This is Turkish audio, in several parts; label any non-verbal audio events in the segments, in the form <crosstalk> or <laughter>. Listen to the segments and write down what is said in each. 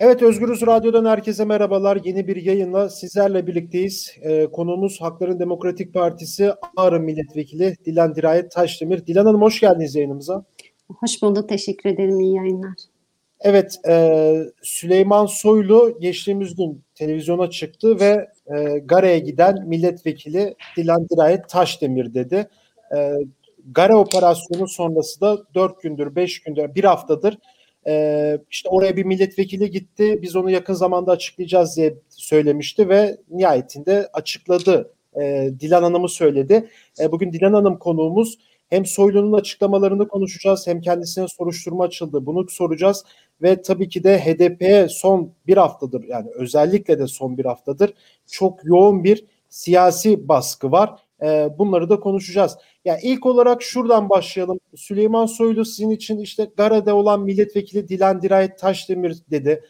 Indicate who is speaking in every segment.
Speaker 1: Evet Özgürüz Radyo'dan herkese merhabalar. Yeni bir yayınla sizlerle birlikteyiz. Ee, konuğumuz Hakların Demokratik Partisi Ağrı Milletvekili Dilan Dirayet Taşdemir. Dilan Hanım hoş geldiniz yayınımıza.
Speaker 2: Hoş bulduk. Teşekkür ederim. İyi yayınlar.
Speaker 1: Evet e, Süleyman Soylu geçtiğimiz gün televizyona çıktı ve e, Gare'ye giden milletvekili Dilan Dirayet Taşdemir dedi. E, Gare operasyonu sonrası da 4 gündür, 5 gündür, bir haftadır ee, işte oraya bir milletvekili gitti. Biz onu yakın zamanda açıklayacağız diye söylemişti ve nihayetinde açıkladı. Ee, Dilan Hanım'ı söyledi. Ee, bugün Dilan Hanım konuğumuz. Hem Soylu'nun açıklamalarını konuşacağız hem kendisine soruşturma açıldı. Bunu soracağız ve tabii ki de HDP'ye son bir haftadır yani özellikle de son bir haftadır çok yoğun bir siyasi baskı var. Ee, bunları da konuşacağız. Yani ilk olarak şuradan başlayalım. Süleyman Soylu sizin için işte Gara'da olan milletvekili Dilan Dirayet Taşdemir dedi.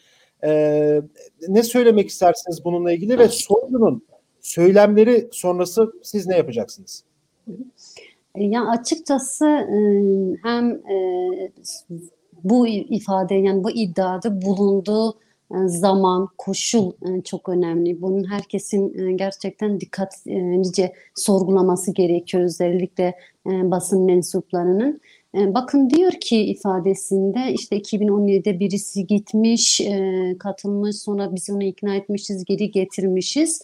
Speaker 1: Ee, ne söylemek istersiniz bununla ilgili ve Soylu'nun söylemleri sonrası siz ne yapacaksınız?
Speaker 2: Ya açıkçası e, hem e, bu ifade yani bu iddiada bulunduğu zaman, koşul e, çok önemli. Bunun herkesin e, gerçekten dikkatlice sorgulaması gerekiyor özellikle basın mensuplarının. Bakın diyor ki ifadesinde işte 2017'de birisi gitmiş, katılmış, sonra biz onu ikna etmişiz, geri getirmişiz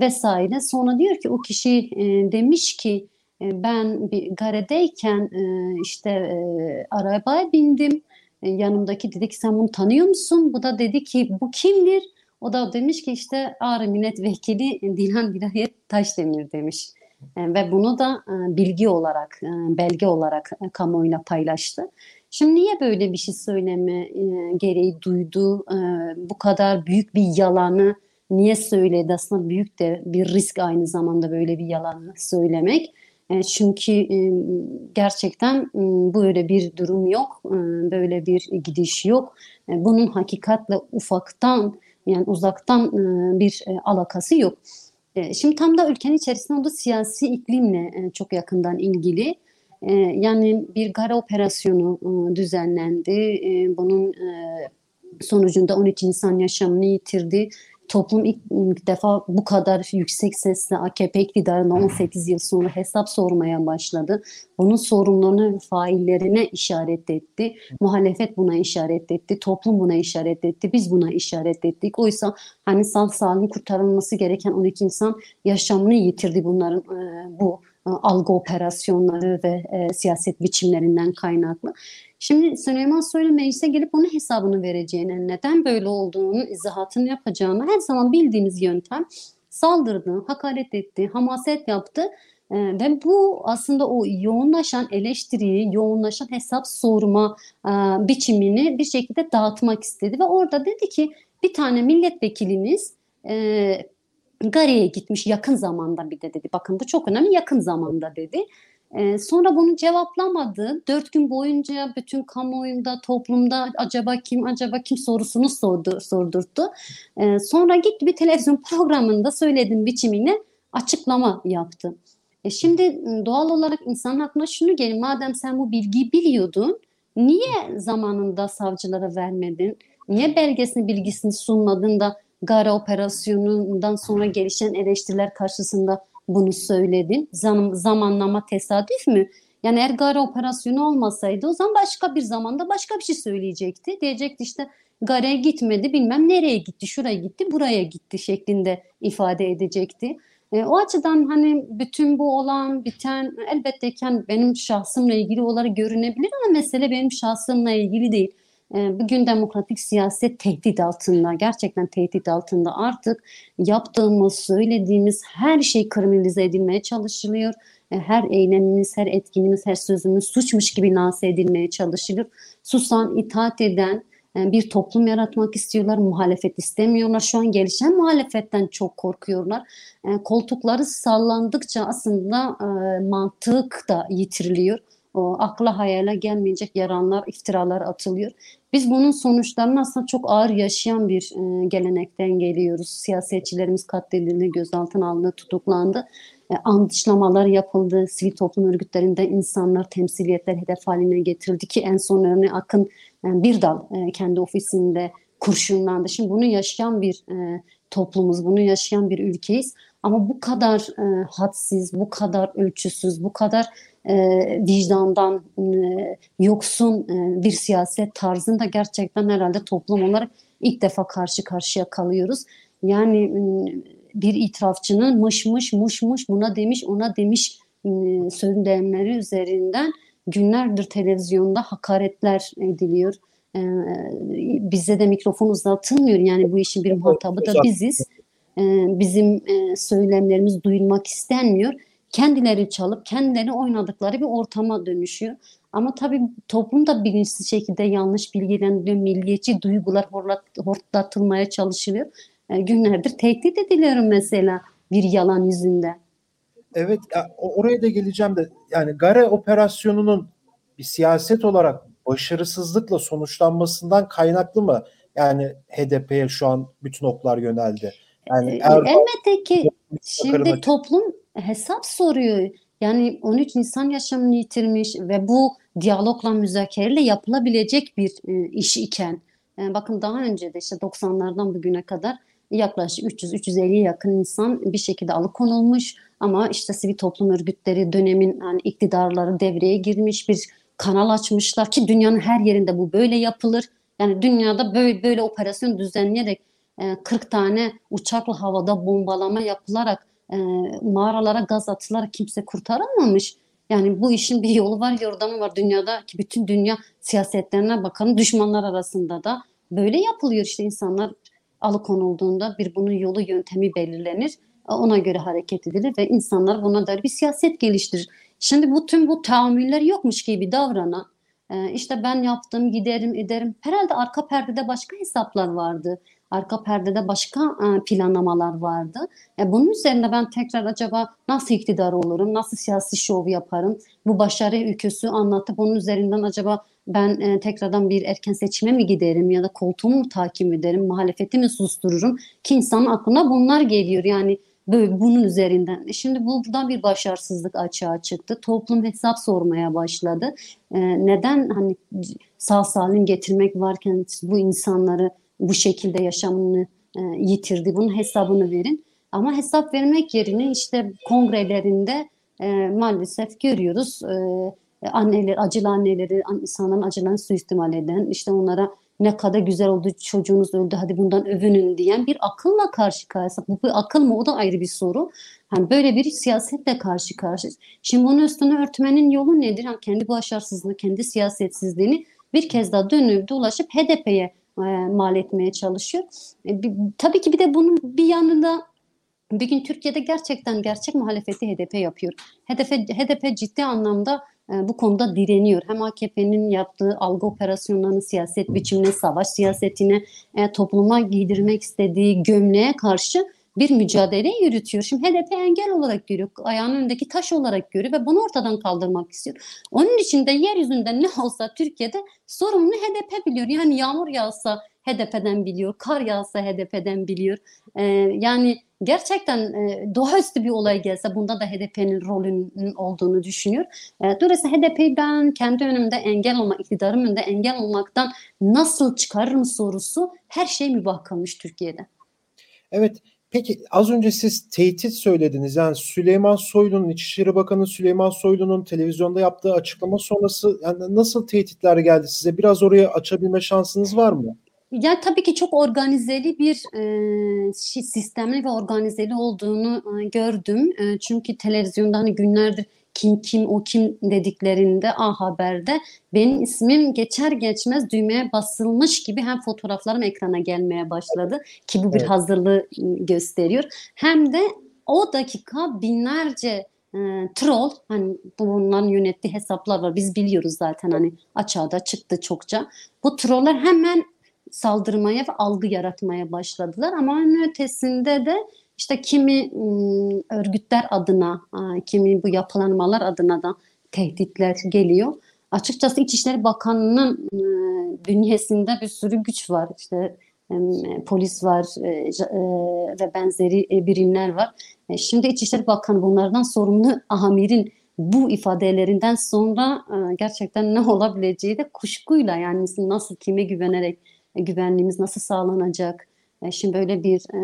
Speaker 2: vesaire. Sonra diyor ki o kişi demiş ki ben bir garedeyken işte arabaya bindim e, yanımdaki dedi ki sen bunu tanıyor musun? Bu da dedi ki bu kimdir? O da demiş ki işte Ağrı Milletvekili Dilhan Vilayet Taşdemir demiş. E, ve bunu da e, bilgi olarak, belge olarak kamuoyuyla paylaştı. Şimdi niye böyle bir şey söyleme gereği duydu? Bu kadar büyük bir yalanı niye söyledi? Aslında büyük de bir risk aynı zamanda böyle bir yalanı söylemek. E, çünkü e, gerçekten e, böyle bir durum yok, böyle bir gidiş yok. Bunun hakikatle ufaktan yani uzaktan bir alakası yok. Şimdi tam da ülkenin içerisinde olduğu siyasi iklimle çok yakından ilgili. Yani bir gara operasyonu düzenlendi. Bunun sonucunda 13 insan yaşamını yitirdi toplum ilk, defa bu kadar yüksek sesle AKP iktidarına 18 yıl sonra hesap sormaya başladı. Bunun sorunlarını faillerine işaret etti. Muhalefet buna işaret etti. Toplum buna işaret etti. Biz buna işaret ettik. Oysa hani sağ salim kurtarılması gereken 12 insan yaşamını yitirdi bunların e, bu algı operasyonları ve e, siyaset biçimlerinden kaynaklı. Şimdi Süleyman Soylu meclise gelip onun hesabını vereceğine, neden böyle olduğunu, izahatını yapacağını her zaman bildiğimiz yöntem saldırdı, hakaret etti, hamaset yaptı. Ee, ve bu aslında o yoğunlaşan eleştiriyi, yoğunlaşan hesap sorma e, biçimini bir şekilde dağıtmak istedi. Ve orada dedi ki bir tane milletvekiliniz e, Gare'ye gitmiş yakın zamanda bir de dedi. Bakın bu çok önemli yakın zamanda dedi. E, sonra bunu cevaplamadı. Dört gün boyunca bütün kamuoyunda, toplumda acaba kim, acaba kim sorusunu sordu, sordurttu. E, sonra gitti bir televizyon <laughs> programında söylediğim biçimine açıklama yaptı. E şimdi doğal olarak insan aklına şunu gelir. Madem sen bu bilgiyi biliyordun, niye zamanında savcılara vermedin? Niye belgesini, bilgisini sunmadın da Gara operasyonundan sonra gelişen eleştiriler karşısında bunu söyledin? Zam zamanlama tesadüf mü? Yani eğer Gara operasyonu olmasaydı o zaman başka bir zamanda başka bir şey söyleyecekti. Diyecekti işte Gare'ye gitmedi bilmem nereye gitti, şuraya gitti, buraya gitti şeklinde ifade edecekti. E, o açıdan hani bütün bu olan biten elbette ki hani benim şahsımla ilgili olarak görünebilir ama mesele benim şahsımla ilgili değil. Ee, bugün demokratik siyaset tehdit altında, gerçekten tehdit altında artık yaptığımız, söylediğimiz her şey kriminalize edilmeye çalışılıyor. Ee, her eylemimiz, her etkinimiz, her sözümüz suçmuş gibi lanse edilmeye çalışılıyor. Susan, itaat eden e, bir toplum yaratmak istiyorlar, muhalefet istemiyorlar. Şu an gelişen muhalefetten çok korkuyorlar. E, koltukları sallandıkça aslında e, mantık da yitiriliyor o akla hayale gelmeyecek yaranlar, iftiralar atılıyor. Biz bunun sonuçlarını aslında çok ağır yaşayan bir e, gelenekten geliyoruz. Siyasetçilerimiz katledildi, gözaltına alındı, tutuklandı. E, yapıldı. Sivil toplum örgütlerinde insanlar, temsiliyetler hedef haline getirildi ki en son örneği Akın e, bir dal e, kendi ofisinde kurşunlandı. Şimdi bunu yaşayan bir e, toplumuz, bunu yaşayan bir ülkeyiz. Ama bu kadar e, hadsiz, bu kadar ölçüsüz, bu kadar e, vicdandan e, yoksun e, bir siyaset tarzında gerçekten herhalde toplum olarak ilk defa karşı karşıya kalıyoruz. Yani e, bir itirafçının mış mış muş muş buna demiş ona demiş e, söylemleri üzerinden günlerdir televizyonda hakaretler ediliyor. E, bize de mikrofon uzatılmıyor yani bu işin bir muhatabı da biziz. E, bizim e, söylemlerimiz duyulmak istenmiyor. Kendileri çalıp kendileri oynadıkları bir ortama dönüşüyor. Ama tabii toplum da bilinçsiz şekilde yanlış bilgilendiriliyor. Milliyetçi duygular hortlatılmaya çalışılıyor. E, günlerdir tehdit ediliyorum mesela bir yalan yüzünden.
Speaker 1: Evet oraya da geleceğim de yani Gare operasyonunun bir siyaset olarak başarısızlıkla sonuçlanmasından kaynaklı mı? Yani HDP'ye şu an bütün oklar yöneldi. Yani
Speaker 2: e, Erdoğan, elbette ki şimdi toplum hesap soruyor. Yani 13 insan yaşamını yitirmiş ve bu diyalogla müzakereyle yapılabilecek bir e, iş iken yani bakın daha önce de işte 90'lardan bugüne kadar yaklaşık 300-350 yakın insan bir şekilde alıkonulmuş ama işte sivil toplum örgütleri dönemin yani iktidarları devreye girmiş bir kanal açmışlar ki dünyanın her yerinde bu böyle yapılır. Yani dünyada böyle böyle operasyon düzenleyerek 40 e, tane uçakla havada bombalama yapılarak e, mağaralara gaz atılarak kimse kurtaramamış. Yani bu işin bir yolu var, yordamı var dünyada ki bütün dünya siyasetlerine bakalım düşmanlar arasında da böyle yapılıyor işte insanlar alıkonulduğunda bir bunun yolu yöntemi belirlenir. Ona göre hareket edilir ve insanlar buna dair bir siyaset geliştirir. Şimdi bu tüm bu tahammüller yokmuş gibi davranan e, işte ben yaptım giderim ederim. Herhalde arka perdede başka hesaplar vardı. Arka perdede başka e, planlamalar vardı. E, bunun üzerine ben tekrar acaba nasıl iktidar olurum, nasıl siyasi şov yaparım, bu başarı ülküsü anlatıp onun üzerinden acaba ben e, tekrardan bir erken seçime mi giderim ya da koltuğumu mu takip ederim, muhalefeti mi sustururum ki insanın aklına bunlar geliyor. Yani böyle bunun üzerinden. E, şimdi bu buradan bir başarısızlık açığa çıktı. Toplum hesap sormaya başladı. E, neden hani sağ salim getirmek varken bu insanları bu şekilde yaşamını e, yitirdi. Bunun hesabını verin. Ama hesap vermek yerine işte kongrelerinde e, maalesef görüyoruz. E, anneler, acılı anneleri, insanların acılarını suistimal eden, işte onlara ne kadar güzel oldu çocuğunuz öldü hadi bundan övünün diyen bir akılla karşı karşıya. Bu bir akıl mı o da ayrı bir soru. Hani böyle bir siyasetle karşı karşıyayız. Şimdi bunun üstüne örtmenin yolu nedir? Yani kendi başarısızlığını, kendi siyasetsizliğini bir kez daha dönüp dolaşıp HDP'ye mal etmeye çalışıyor. E, tabii ki bir de bunun bir yanında bir gün Türkiye'de gerçekten gerçek muhalefeti HDP yapıyor. HDP, HDP ciddi anlamda e, bu konuda direniyor. Hem AKP'nin yaptığı algı operasyonlarının siyaset biçimine, savaş siyasetine, e, topluma giydirmek istediği gömleğe karşı bir mücadele yürütüyor. Şimdi HDP engel olarak görüyor, ayağının önündeki taş olarak görüyor ve bunu ortadan kaldırmak istiyor. Onun için de yeryüzünde ne olsa Türkiye'de sorumlu HDP biliyor. Yani yağmur yağsa HDP'den biliyor, kar yağsa HDP'den biliyor. Ee, yani gerçekten e, doğaüstü bir olay gelse bunda da HDP'nin rolünün olduğunu düşünüyor. E, dolayısıyla HDP'yi ben kendi önümde engel olmak, iktidarım önünde engel olmaktan nasıl çıkarırım sorusu her şey mübah kalmış Türkiye'de.
Speaker 1: Evet, Peki az önce siz tehdit söylediniz. Yani Süleyman Soylu'nun, İçişleri Bakanı Süleyman Soylu'nun televizyonda yaptığı açıklama sonrası yani nasıl tehditler geldi size? Biraz oraya açabilme şansınız var mı?
Speaker 2: Ya tabii ki çok organizeli bir e, sistemli ve organizeli olduğunu e, gördüm. E, çünkü televizyonda hani günlerdir kim kim o kim dediklerinde A Haber'de benim ismim geçer geçmez düğmeye basılmış gibi hem fotoğraflarım ekrana gelmeye başladı ki bu bir evet. hazırlığı gösteriyor. Hem de o dakika binlerce e, troll hani bunların yönettiği hesaplar var. Biz biliyoruz zaten hani açığa çıktı çokça. Bu troller hemen saldırmaya ve algı yaratmaya başladılar ama onun ötesinde de işte kimi örgütler adına, kimi bu yapılanmalar adına da tehditler geliyor. Açıkçası İçişleri Bakanı'nın bünyesinde bir sürü güç var. İşte polis var ve benzeri birimler var. Şimdi İçişleri Bakanı bunlardan sorumlu amirin bu ifadelerinden sonra gerçekten ne olabileceği de kuşkuyla yani nasıl kime güvenerek E, güvenliğimiz nasıl sağlanacak? E, şimdi böyle bir e,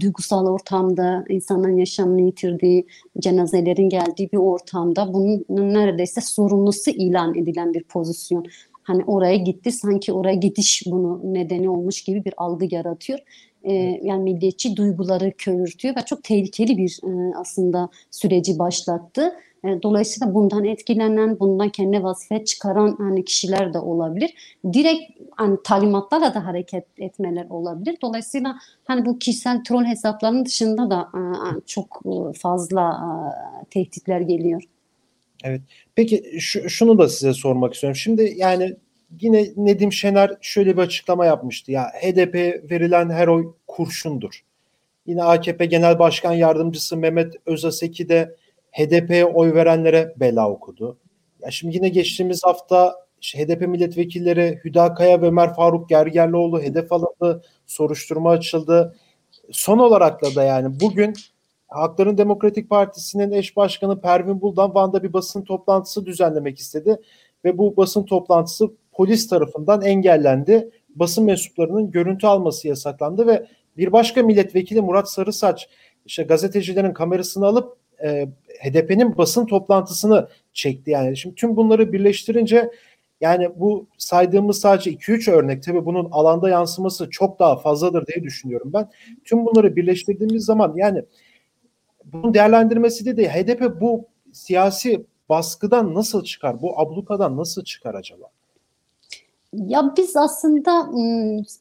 Speaker 2: duygusal ortamda insanların yaşamını yitirdiği, cenazelerin geldiği bir ortamda bunun neredeyse sorumlusu ilan edilen bir pozisyon. Hani oraya gitti sanki oraya gidiş bunu nedeni olmuş gibi bir algı yaratıyor. E, yani milliyetçi duyguları körürtüyor ve çok tehlikeli bir e, aslında süreci başlattı. E, dolayısıyla bundan etkilenen, bundan kendi vazife çıkaran hani kişiler de olabilir. Direkt hani talimatlarla da hareket etmeler olabilir. Dolayısıyla hani bu kişisel troll hesaplarının dışında da e, çok e, fazla tehditler geliyor.
Speaker 1: Evet. Peki şu, şunu da size sormak istiyorum. Şimdi yani yine Nedim Şener şöyle bir açıklama yapmıştı. Ya HDP verilen her oy kurşundur. Yine AKP Genel Başkan Yardımcısı Mehmet Özaseki de HDP'ye oy verenlere bela okudu. Ya şimdi yine geçtiğimiz hafta HDP milletvekilleri Hüdakaya ve Ömer Faruk Gergerlioğlu hedef alındı, soruşturma açıldı. Son olarak da da yani bugün Hakların Demokratik Partisi'nin eş başkanı Pervin Buldan Van'da bir basın toplantısı düzenlemek istedi ve bu basın toplantısı polis tarafından engellendi. Basın mensuplarının görüntü alması yasaklandı ve bir başka milletvekili Murat Sarısaç işte gazetecilerin kamerasını alıp e, HDP'nin basın toplantısını çekti yani. Şimdi tüm bunları birleştirince yani bu saydığımız sadece 2-3 örnek tabii bunun alanda yansıması çok daha fazladır diye düşünüyorum ben. Tüm bunları birleştirdiğimiz zaman yani bunun değerlendirmesi de, de HDP bu siyasi baskıdan nasıl çıkar? Bu ablukadan nasıl çıkar acaba?
Speaker 2: Ya biz aslında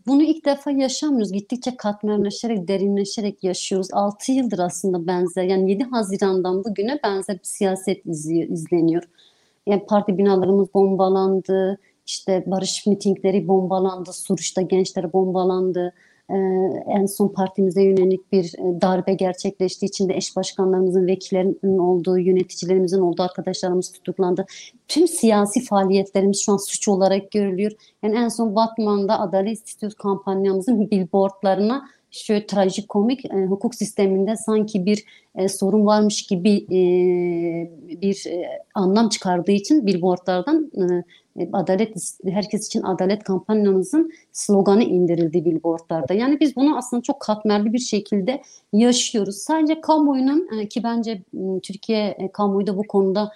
Speaker 2: bunu ilk defa yaşamıyoruz. Gittikçe katmerleşerek, derinleşerek yaşıyoruz. 6 yıldır aslında benzer, yani 7 Haziran'dan bugüne benzer bir siyaset izleniyor. Yani parti binalarımız bombalandı, işte barış mitingleri bombalandı, Suruç'ta gençler bombalandı. Ee, en son partimize yönelik bir e, darbe gerçekleştiği için de eş başkanlarımızın, vekillerin olduğu, yöneticilerimizin olduğu arkadaşlarımız tutuklandı. Tüm siyasi faaliyetlerimiz şu an suç olarak görülüyor. Yani en son Batman'da Adalet İstiyoruz kampanyamızın billboardlarına şöyle trajikomik e, hukuk sisteminde sanki bir e, sorun varmış gibi e, bir e, anlam çıkardığı için billboardlardan e, adalet herkes için adalet kampanyamızın sloganı indirildi billboardlarda. Yani biz bunu aslında çok katmerli bir şekilde yaşıyoruz. Sadece kamuoyunun e, ki bence Türkiye e, kamuoyu da bu konuda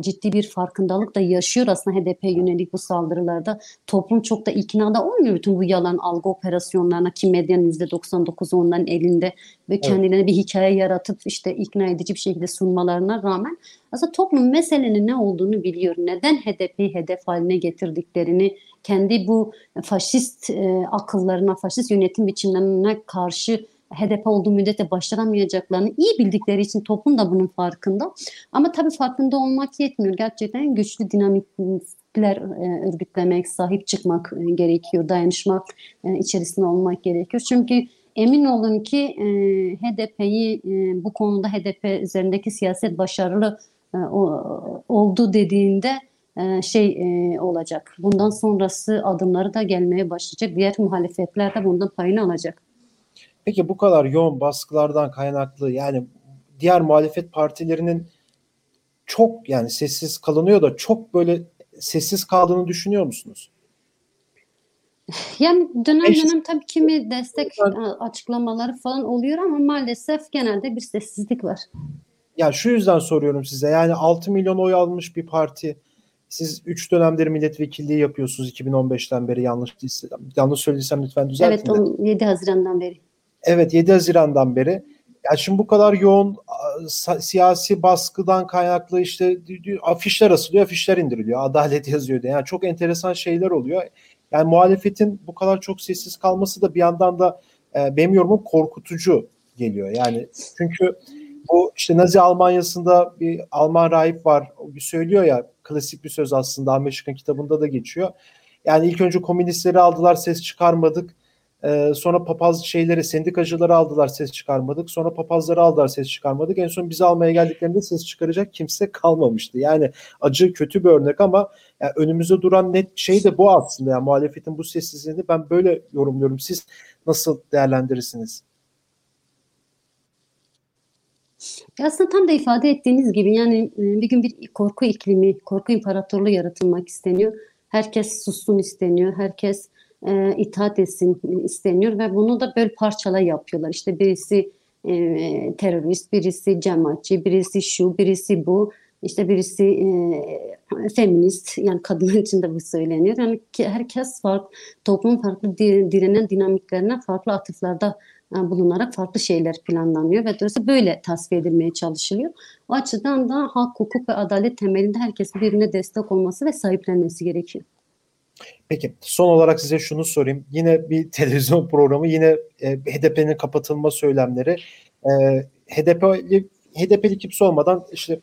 Speaker 2: ciddi bir farkındalık da yaşıyor aslında HDP yönelik bu saldırılarda. Toplum çok da ikna da olmuyor bütün bu yalan algı operasyonlarına ki medyanın %99'u onların elinde ve kendilerine evet. bir hikaye yaratıp işte ikna edici bir şekilde sunmalarına rağmen aslında toplum meselenin ne olduğunu biliyor. Neden HDP'yi hedef haline getirdiklerini, kendi bu faşist e, akıllarına, faşist yönetim biçimlerine karşı HDP olduğu müddetçe başaramayacaklarını iyi bildikleri için toplum da bunun farkında. Ama tabii farkında olmak yetmiyor. Gerçekten güçlü dinamikler e, örgütlemek, sahip çıkmak e, gerekiyor, dayanışmak e, içerisinde olmak gerekiyor. Çünkü emin olun ki e, HDP'yi e, bu konuda HDP üzerindeki siyaset başarılı e, oldu dediğinde e, şey e, olacak. Bundan sonrası adımları da gelmeye başlayacak. Diğer muhalefetler de bundan payını alacak.
Speaker 1: Peki bu kadar yoğun baskılardan kaynaklı yani diğer muhalefet partilerinin çok yani sessiz kalınıyor da çok böyle sessiz kaldığını düşünüyor musunuz? <laughs>
Speaker 2: Yani dönem dönem tabii kimi destek açıklamaları falan oluyor ama maalesef genelde bir sessizlik var.
Speaker 1: Ya şu yüzden soruyorum size. Yani 6 milyon oy almış bir parti. Siz 3 dönemdir milletvekilliği yapıyorsunuz 2015'ten beri yanlış değilsem. Yanlış söylediysem lütfen düzeltin.
Speaker 2: Evet, 7 Haziran'dan beri.
Speaker 1: Evet 7 Haziran'dan beri. Ya şimdi bu kadar yoğun siyasi baskıdan kaynaklı işte afişler asılıyor, afişler indiriliyor. Adalet <laughs> yazıyor diye. Yani çok enteresan şeyler oluyor. Yani muhalefetin bu kadar çok sessiz kalması da bir yandan da e, benim yorumum korkutucu geliyor. Yani çünkü bu işte Nazi Almanya'sında bir Alman rahip var. O bir söylüyor ya klasik bir söz aslında Ahmet kitabında da geçiyor. Yani ilk önce komünistleri aldılar ses çıkarmadık. Ee, sonra papaz şeyleri sendikacıları aldılar ses çıkarmadık. Sonra papazları aldılar ses çıkarmadık. En son bizi almaya geldiklerinde ses çıkaracak kimse kalmamıştı. Yani acı kötü bir örnek ama yani önümüzde duran net şey de bu aslında. Yani muhalefetin bu sessizliğini ben böyle yorumluyorum. Siz nasıl değerlendirirsiniz?
Speaker 2: Aslında tam da ifade ettiğiniz gibi yani e, bir gün bir korku iklimi, korku imparatorluğu yaratılmak isteniyor. Herkes sussun isteniyor. Herkes e, itaat etsin isteniyor ve bunu da böyle parçala yapıyorlar. İşte birisi e, terörist, birisi cemaatçi, birisi şu, birisi bu. İşte birisi e, feminist yani kadınlar için de bu söyleniyor. Yani herkes farklı, toplum farklı direnen dinamiklerine farklı atıflarda e, bulunarak farklı şeyler planlanıyor ve dolayısıyla böyle tasfiye edilmeye çalışılıyor. O açıdan da hak, hukuk ve adalet temelinde herkesin birbirine destek olması ve sahiplenmesi gerekiyor.
Speaker 1: Peki son olarak size şunu sorayım. Yine bir <laughs> televizyon programı yine e, HDP'nin kapatılma söylemleri. E, HDP'li HDP'li kimse olmadan işte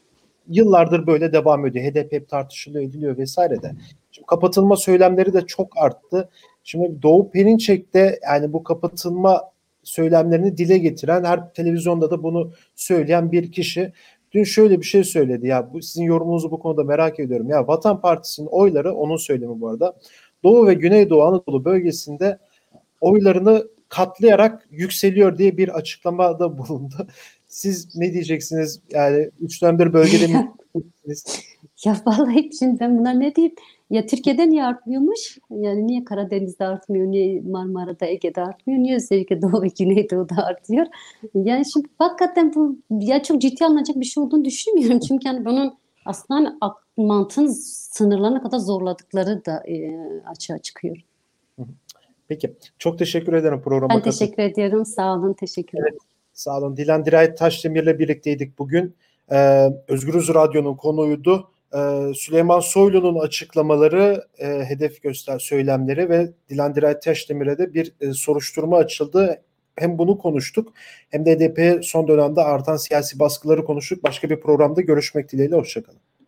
Speaker 1: yıllardır böyle devam ediyor. HDP hep tartışılıyor ediliyor vesaire de. Şimdi kapatılma söylemleri de çok arttı. Şimdi Doğu Perinçek'te yani bu kapatılma söylemlerini dile getiren her televizyonda da bunu söyleyen bir kişi dün şöyle bir şey söyledi ya bu sizin yorumunuzu bu konuda merak ediyorum. Ya Vatan Partisi'nin oyları onun söylemi bu arada. Doğu ve Güneydoğu Anadolu bölgesinde oylarını katlayarak yükseliyor diye bir açıklamada <laughs> bulundu. Siz ne diyeceksiniz? Yani üç dönemdir bölgede mi? <laughs>
Speaker 2: ya vallahi şimdi ben buna ne diyeyim? Ya Türkiye'de niye artmıyormuş? Yani niye Karadeniz'de artmıyor, niye Marmara'da, Ege'de artmıyor, niye özellikle Doğu ve <laughs> Güneydoğu'da artıyor? Yani şimdi hakikaten bu ya çok ciddi alınacak bir şey olduğunu düşünmüyorum. Çünkü yani bunun aslında mantığın sınırlarına kadar zorladıkları da e, açığa çıkıyor.
Speaker 1: Peki. Çok teşekkür ederim programa
Speaker 2: Ben teşekkür ediyorum. Sağ olun. Teşekkür ederim. Evet,
Speaker 1: sağ olun. Dilan Dirayet Taşdemir'le birlikteydik bugün. Ee, Özgürüz Radyo'nun konuydu. Ee, Süleyman Soylu'nun açıklamaları, e, hedef göster söylemleri ve Dilan Dirayet Taşdemir'e de bir e, soruşturma açıldı. Hem bunu konuştuk hem de HDP son dönemde artan siyasi baskıları konuştuk. Başka bir programda görüşmek dileğiyle. Hoşçakalın.